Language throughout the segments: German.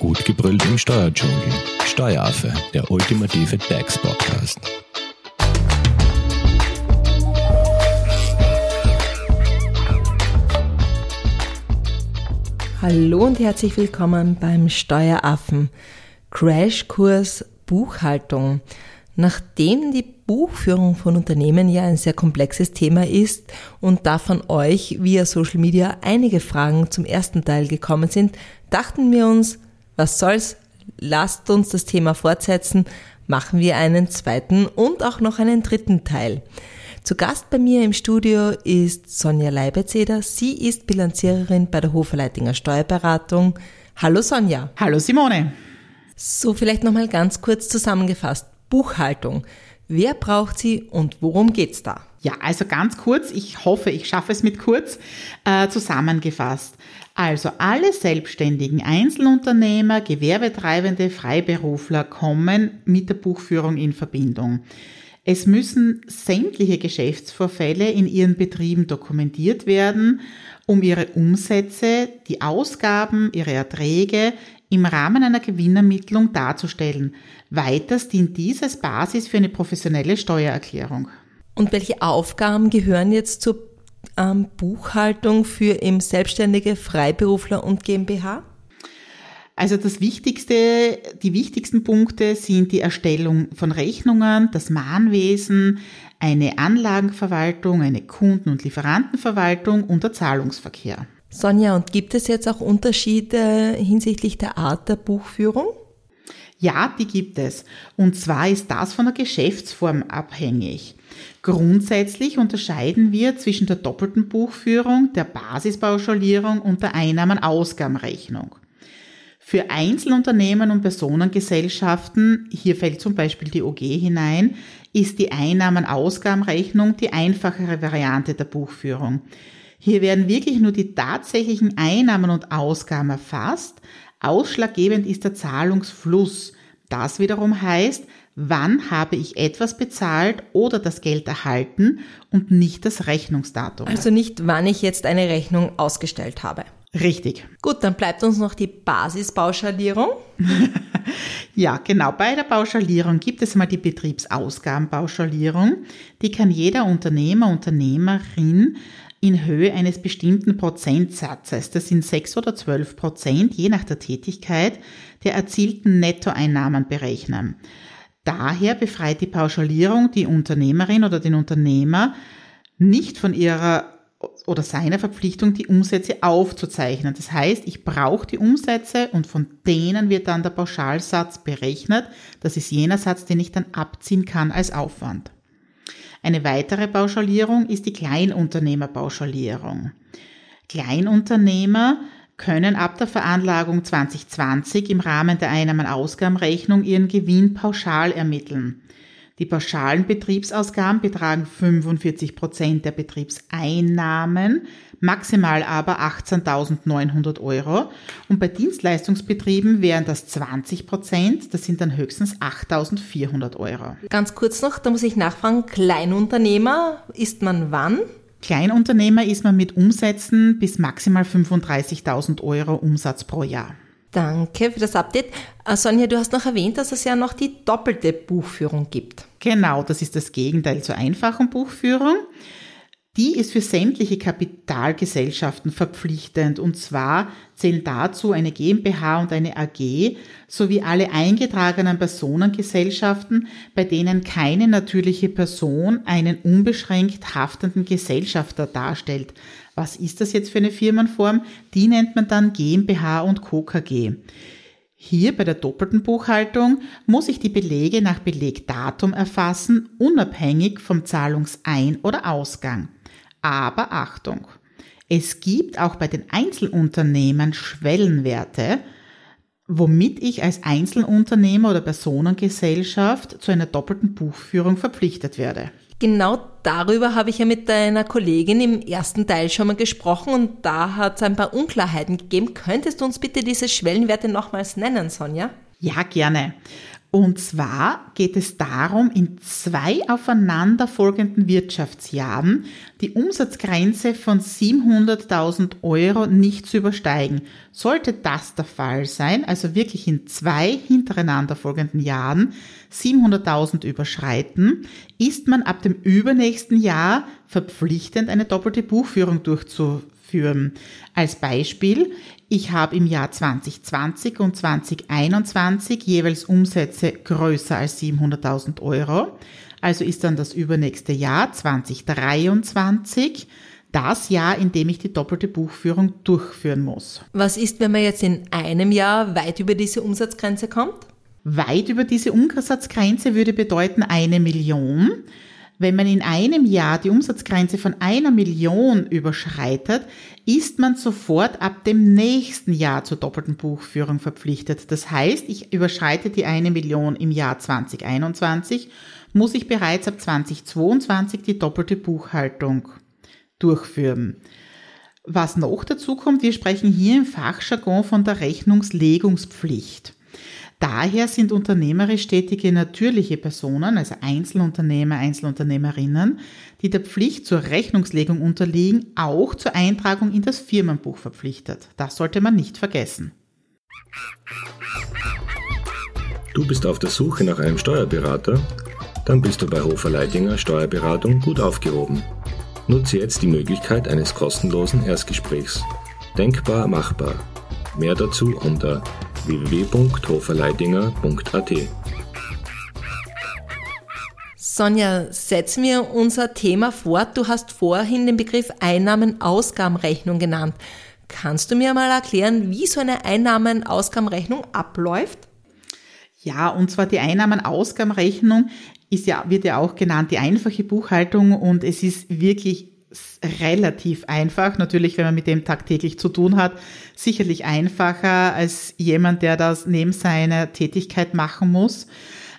Gut gebrüllt im Steuerdschungel. Steueraffe, der ultimative DAX-Podcast. Hallo und herzlich willkommen beim Steueraffen. Crashkurs Buchhaltung. Nachdem die Buchführung von Unternehmen ja ein sehr komplexes Thema ist und da von euch via Social Media einige Fragen zum ersten Teil gekommen sind, dachten wir uns, was soll's, lasst uns das Thema fortsetzen, machen wir einen zweiten und auch noch einen dritten Teil. Zu Gast bei mir im Studio ist Sonja Leibetzeder. Sie ist Bilanziererin bei der Hoferleitinger Steuerberatung. Hallo Sonja. Hallo Simone. So, vielleicht nochmal ganz kurz zusammengefasst. Buchhaltung. Wer braucht sie und worum geht's da? Ja, also ganz kurz, ich hoffe, ich schaffe es mit kurz äh, zusammengefasst. Also alle selbstständigen Einzelunternehmer, Gewerbetreibende, Freiberufler kommen mit der Buchführung in Verbindung. Es müssen sämtliche Geschäftsvorfälle in ihren Betrieben dokumentiert werden, um ihre Umsätze, die Ausgaben, ihre Erträge im Rahmen einer Gewinnermittlung darzustellen. Weiters dient dies als Basis für eine professionelle Steuererklärung. Und welche Aufgaben gehören jetzt zur ähm, Buchhaltung für im Selbstständige Freiberufler und GmbH? Also das Wichtigste, die wichtigsten Punkte sind die Erstellung von Rechnungen, das Mahnwesen, eine Anlagenverwaltung, eine Kunden- und Lieferantenverwaltung und der Zahlungsverkehr. Sonja, und gibt es jetzt auch Unterschiede hinsichtlich der Art der Buchführung? Ja, die gibt es. Und zwar ist das von der Geschäftsform abhängig. Grundsätzlich unterscheiden wir zwischen der doppelten Buchführung, der Basispauschalierung und der Einnahmen-Ausgabenrechnung. Für Einzelunternehmen und Personengesellschaften, hier fällt zum Beispiel die OG hinein, ist die Einnahmen-Ausgabenrechnung die einfachere Variante der Buchführung. Hier werden wirklich nur die tatsächlichen Einnahmen und Ausgaben erfasst. Ausschlaggebend ist der Zahlungsfluss. Das wiederum heißt, wann habe ich etwas bezahlt oder das Geld erhalten und nicht das Rechnungsdatum. Also nicht, wann ich jetzt eine Rechnung ausgestellt habe. Richtig. Gut, dann bleibt uns noch die Basispauschalierung. ja, genau. Bei der Pauschalierung gibt es mal die Betriebsausgabenpauschalierung. Die kann jeder Unternehmer, Unternehmerin in Höhe eines bestimmten Prozentsatzes, das sind sechs oder zwölf Prozent, je nach der Tätigkeit, der erzielten Nettoeinnahmen berechnen. Daher befreit die Pauschalierung die Unternehmerin oder den Unternehmer nicht von ihrer oder seiner Verpflichtung, die Umsätze aufzuzeichnen. Das heißt, ich brauche die Umsätze und von denen wird dann der Pauschalsatz berechnet. Das ist jener Satz, den ich dann abziehen kann als Aufwand. Eine weitere Pauschalierung ist die Kleinunternehmerpauschalierung. Kleinunternehmer können ab der Veranlagung 2020 im Rahmen der Einnahmen-Ausgabenrechnung ihren Gewinn pauschal ermitteln. Die pauschalen Betriebsausgaben betragen 45 Prozent der Betriebseinnahmen, maximal aber 18.900 Euro. Und bei Dienstleistungsbetrieben wären das 20 Prozent, das sind dann höchstens 8.400 Euro. Ganz kurz noch, da muss ich nachfragen, Kleinunternehmer ist man wann? Kleinunternehmer ist man mit Umsätzen bis maximal 35.000 Euro Umsatz pro Jahr. Danke für das Update. Äh, Sonja, du hast noch erwähnt, dass es ja noch die doppelte Buchführung gibt. Genau, das ist das Gegenteil zur einfachen Buchführung. Die ist für sämtliche Kapitalgesellschaften verpflichtend und zwar zählen dazu eine GmbH und eine AG sowie alle eingetragenen Personengesellschaften, bei denen keine natürliche Person einen unbeschränkt haftenden Gesellschafter darstellt. Was ist das jetzt für eine Firmenform? Die nennt man dann GmbH und Co. KG. Hier bei der doppelten Buchhaltung muss ich die Belege nach Belegdatum erfassen, unabhängig vom Zahlungsein- oder Ausgang. Aber Achtung! Es gibt auch bei den Einzelunternehmen Schwellenwerte, womit ich als Einzelunternehmer oder Personengesellschaft zu einer doppelten Buchführung verpflichtet werde. Genau darüber habe ich ja mit deiner Kollegin im ersten Teil schon mal gesprochen und da hat es ein paar Unklarheiten gegeben. Könntest du uns bitte diese Schwellenwerte nochmals nennen, Sonja? Ja, gerne. Und zwar geht es darum, in zwei aufeinanderfolgenden Wirtschaftsjahren die Umsatzgrenze von 700.000 Euro nicht zu übersteigen. Sollte das der Fall sein, also wirklich in zwei hintereinander folgenden Jahren 700.000 überschreiten, ist man ab dem übernächsten Jahr verpflichtend, eine doppelte Buchführung durchzuführen. Als Beispiel, ich habe im Jahr 2020 und 2021 jeweils Umsätze größer als 700.000 Euro. Also ist dann das übernächste Jahr 2023 das Jahr, in dem ich die doppelte Buchführung durchführen muss. Was ist, wenn man jetzt in einem Jahr weit über diese Umsatzgrenze kommt? Weit über diese Umsatzgrenze würde bedeuten eine Million. Wenn man in einem Jahr die Umsatzgrenze von einer Million überschreitet, ist man sofort ab dem nächsten Jahr zur doppelten Buchführung verpflichtet. Das heißt, ich überschreite die eine Million im Jahr 2021, muss ich bereits ab 2022 die doppelte Buchhaltung durchführen. Was noch dazu kommt, wir sprechen hier im Fachjargon von der Rechnungslegungspflicht. Daher sind unternehmerisch tätige natürliche Personen, also Einzelunternehmer, Einzelunternehmerinnen, die der Pflicht zur Rechnungslegung unterliegen, auch zur Eintragung in das Firmenbuch verpflichtet. Das sollte man nicht vergessen. Du bist auf der Suche nach einem Steuerberater? Dann bist du bei Hofer Leidinger Steuerberatung gut aufgehoben. Nutze jetzt die Möglichkeit eines kostenlosen Erstgesprächs. Denkbar machbar. Mehr dazu unter www.hoferleidinger.at. Sonja, setzen wir unser Thema fort. Du hast vorhin den Begriff Einnahmen-Ausgabenrechnung genannt. Kannst du mir mal erklären, wie so eine Einnahmen-Ausgabenrechnung abläuft? Ja, und zwar die Einnahmen-Ausgabenrechnung ist ja, wird ja auch genannt die einfache Buchhaltung und es ist wirklich relativ einfach. Natürlich, wenn man mit dem tagtäglich zu tun hat, sicherlich einfacher als jemand, der das neben seiner Tätigkeit machen muss.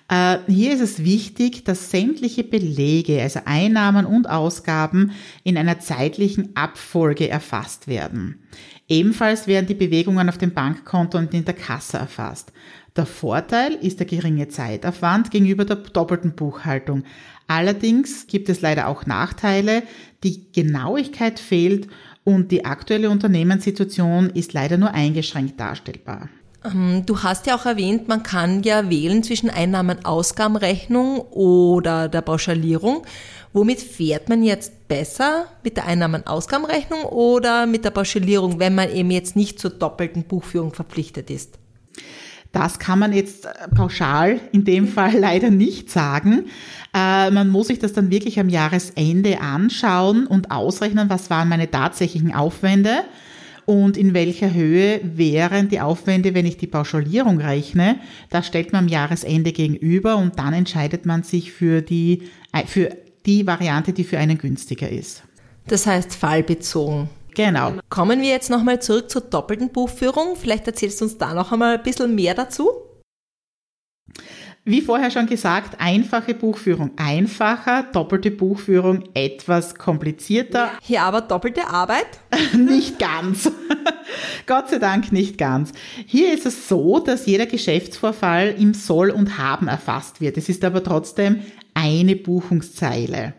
Äh, hier ist es wichtig, dass sämtliche Belege, also Einnahmen und Ausgaben, in einer zeitlichen Abfolge erfasst werden. Ebenfalls werden die Bewegungen auf dem Bankkonto und in der Kasse erfasst. Der Vorteil ist der geringe Zeitaufwand gegenüber der doppelten Buchhaltung. Allerdings gibt es leider auch Nachteile. Die Genauigkeit fehlt und die aktuelle Unternehmenssituation ist leider nur eingeschränkt darstellbar. Ähm, du hast ja auch erwähnt, man kann ja wählen zwischen Einnahmen-Ausgabenrechnung oder der Pauschalierung. Womit fährt man jetzt besser? Mit der Einnahmen-Ausgabenrechnung oder mit der Pauschalierung, wenn man eben jetzt nicht zur doppelten Buchführung verpflichtet ist? Das kann man jetzt äh, pauschal in dem Fall leider nicht sagen. Äh, man muss sich das dann wirklich am Jahresende anschauen und ausrechnen, was waren meine tatsächlichen Aufwände und in welcher Höhe wären die Aufwände, wenn ich die Pauschalierung rechne. Das stellt man am Jahresende gegenüber und dann entscheidet man sich für die, äh, für die Variante, die für einen günstiger ist. Das heißt fallbezogen. Genau. Kommen wir jetzt nochmal zurück zur doppelten Buchführung. Vielleicht erzählst du uns da noch einmal ein bisschen mehr dazu. Wie vorher schon gesagt, einfache Buchführung einfacher, doppelte Buchführung etwas komplizierter. Hier aber doppelte Arbeit? nicht ganz. Gott sei Dank nicht ganz. Hier ist es so, dass jeder Geschäftsvorfall im Soll und Haben erfasst wird. Es ist aber trotzdem eine Buchungszeile.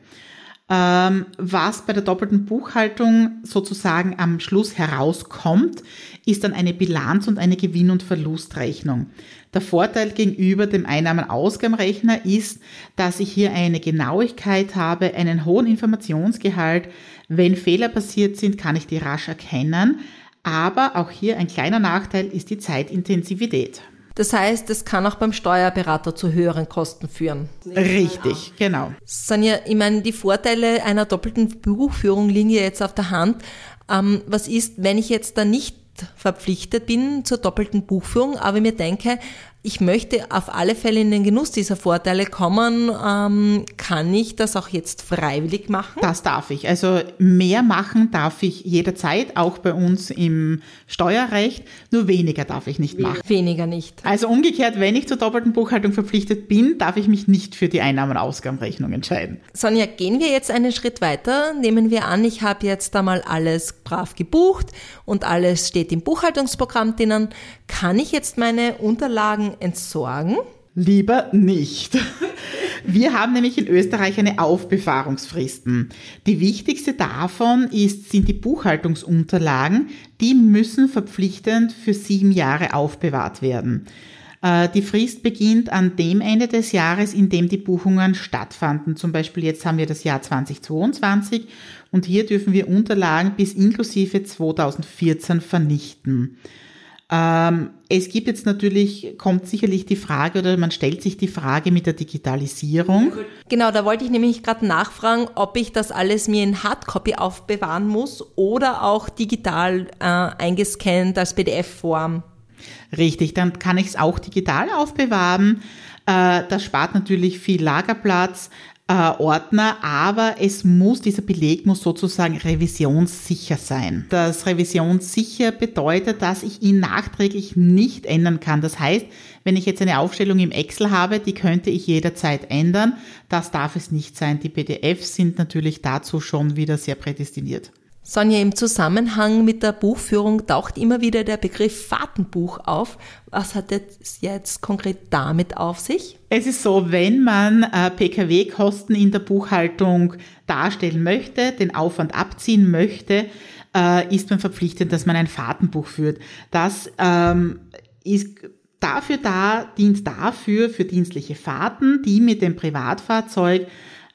Ähm, was bei der doppelten Buchhaltung sozusagen am Schluss herauskommt, ist dann eine Bilanz und eine Gewinn- und Verlustrechnung. Der Vorteil gegenüber dem Einnahmen-Ausgabenrechner ist, dass ich hier eine Genauigkeit habe, einen hohen Informationsgehalt. Wenn Fehler passiert sind, kann ich die rasch erkennen. Aber auch hier ein kleiner Nachteil ist die Zeitintensivität. Das heißt, es kann auch beim Steuerberater zu höheren Kosten führen. Richtig, genau. Sonja, ich meine, die Vorteile einer doppelten Buchführung liegen ja jetzt auf der Hand. Ähm, was ist, wenn ich jetzt da nicht verpflichtet bin zur doppelten Buchführung, aber mir denke, ich möchte auf alle Fälle in den Genuss dieser Vorteile kommen. Ähm, kann ich das auch jetzt freiwillig machen? Das darf ich. Also mehr machen darf ich jederzeit, auch bei uns im Steuerrecht. Nur weniger darf ich nicht machen. Weniger nicht. Also umgekehrt, wenn ich zur doppelten Buchhaltung verpflichtet bin, darf ich mich nicht für die Einnahmen-Ausgabenrechnung entscheiden. Sonja, gehen wir jetzt einen Schritt weiter. Nehmen wir an, ich habe jetzt einmal alles brav gebucht und alles steht im Buchhaltungsprogramm drinnen. Kann ich jetzt meine Unterlagen entsorgen? Lieber nicht. Wir haben nämlich in Österreich eine Aufbewahrungsfristen. Die wichtigste davon ist, sind die Buchhaltungsunterlagen. Die müssen verpflichtend für sieben Jahre aufbewahrt werden. Äh, die Frist beginnt an dem Ende des Jahres, in dem die Buchungen stattfanden. Zum Beispiel jetzt haben wir das Jahr 2022 und hier dürfen wir Unterlagen bis inklusive 2014 vernichten. Ähm, es gibt jetzt natürlich, kommt sicherlich die Frage oder man stellt sich die Frage mit der Digitalisierung. Genau, da wollte ich nämlich gerade nachfragen, ob ich das alles mir in Hardcopy aufbewahren muss oder auch digital äh, eingescannt als PDF-Form. Richtig, dann kann ich es auch digital aufbewahren. Äh, das spart natürlich viel Lagerplatz äh, Ordner, aber es muss, dieser Beleg muss sozusagen revisionssicher sein. Das revisionssicher bedeutet, dass ich ihn nachträglich nicht ändern kann. Das heißt, wenn ich jetzt eine Aufstellung im Excel habe, die könnte ich jederzeit ändern. Das darf es nicht sein. Die PDFs sind natürlich dazu schon wieder sehr prädestiniert. Sonja, im Zusammenhang mit der Buchführung taucht immer wieder der Begriff Fahrtenbuch auf. Was hat es jetzt konkret damit auf sich? Es ist so, wenn man äh, Pkw-Kosten in der Buchhaltung darstellen möchte, den Aufwand abziehen möchte, äh, ist man verpflichtet, dass man ein Fahrtenbuch führt. Das ähm, ist dafür da, dient dafür für dienstliche Fahrten, die mit dem Privatfahrzeug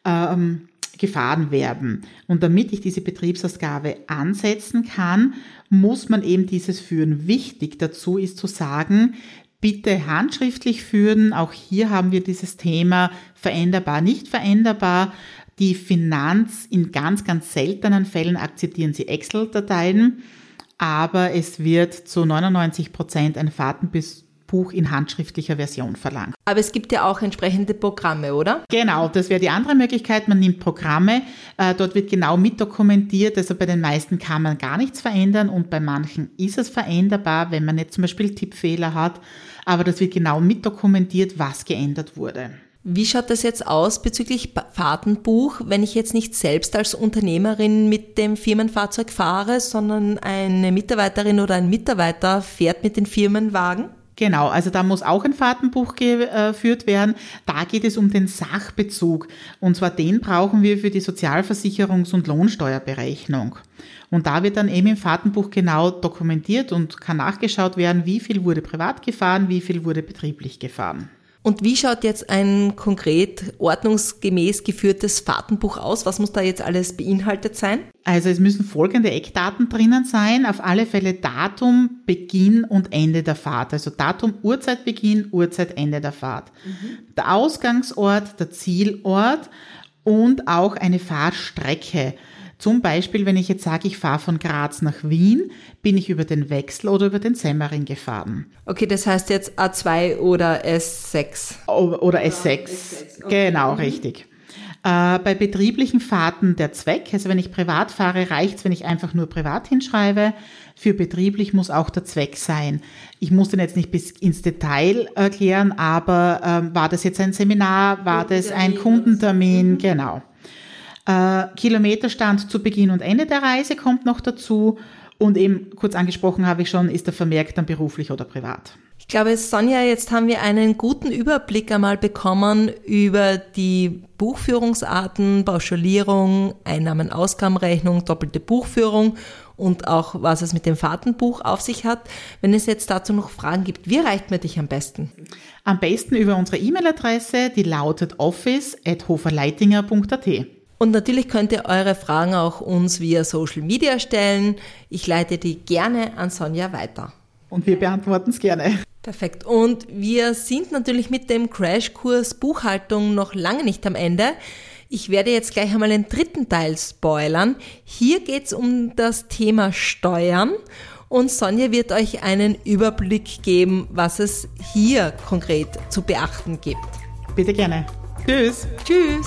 ähm, gefahren werden. Und damit ich diese Betriebsausgabe ansetzen kann, muss man eben dieses führen. Wichtig dazu ist zu sagen, bitte handschriftlich führen. Auch hier haben wir dieses Thema veränderbar, nicht veränderbar. Die Finanz in ganz, ganz seltenen Fällen akzeptieren sie Excel-Dateien, aber es wird zu 99 Prozent ein Fahrtenbus Buch in handschriftlicher Version verlangt. Aber es gibt ja auch entsprechende Programme, oder? Genau, das wäre die andere Möglichkeit. Man nimmt Programme, äh, dort wird genau mitdokumentiert. Also bei den meisten kann man gar nichts verändern und bei manchen ist es veränderbar, wenn man jetzt zum Beispiel Tippfehler hat. Aber das wird genau mitdokumentiert, was geändert wurde. Wie schaut das jetzt aus bezüglich Fahrtenbuch, wenn ich jetzt nicht selbst als Unternehmerin mit dem Firmenfahrzeug fahre, sondern eine Mitarbeiterin oder ein Mitarbeiter fährt mit den Firmenwagen? Genau, also da muss auch ein Fahrtenbuch geführt werden. Da geht es um den Sachbezug. Und zwar den brauchen wir für die Sozialversicherungs- und Lohnsteuerberechnung. Und da wird dann eben im Fahrtenbuch genau dokumentiert und kann nachgeschaut werden, wie viel wurde privat gefahren, wie viel wurde betrieblich gefahren. Und wie schaut jetzt ein konkret ordnungsgemäß geführtes Fahrtenbuch aus? Was muss da jetzt alles beinhaltet sein? Also es müssen folgende Eckdaten drinnen sein. Auf alle Fälle Datum, Beginn und Ende der Fahrt. Also Datum, Uhrzeit, Beginn, Uhrzeit, Ende der Fahrt. Mhm. Der Ausgangsort, der Zielort und auch eine Fahrstrecke. Zum Beispiel, wenn ich jetzt sage, ich fahre von Graz nach Wien, bin ich über den Wechsel oder über den Semmering gefahren. Okay, das heißt jetzt A2 oder S6. Oder S6, okay. genau, mhm. richtig. Äh, bei betrieblichen Fahrten der Zweck, also wenn ich privat fahre, reicht es, wenn ich einfach nur privat hinschreibe. Für betrieblich muss auch der Zweck sein. Ich muss den jetzt nicht bis ins Detail erklären, aber ähm, war das jetzt ein Seminar, war das ein Kundentermin, mhm. genau. Äh, Kilometerstand zu Beginn und Ende der Reise kommt noch dazu. Und eben kurz angesprochen habe ich schon, ist der vermerkt dann beruflich oder privat. Ich glaube, Sonja, jetzt haben wir einen guten Überblick einmal bekommen über die Buchführungsarten, Pauschalierung, Einnahmen-Ausgabenrechnung, doppelte Buchführung und auch was es mit dem Fahrtenbuch auf sich hat. Wenn es jetzt dazu noch Fragen gibt, wie erreicht man dich am besten? Am besten über unsere E-Mail-Adresse, die lautet office.hoferleitinger.at. Und natürlich könnt ihr eure Fragen auch uns via Social Media stellen. Ich leite die gerne an Sonja weiter. Und wir beantworten es gerne. Perfekt. Und wir sind natürlich mit dem Crashkurs Buchhaltung noch lange nicht am Ende. Ich werde jetzt gleich einmal den dritten Teil spoilern. Hier geht es um das Thema Steuern und Sonja wird euch einen Überblick geben, was es hier konkret zu beachten gibt. Bitte gerne. Tschüss. Tschüss.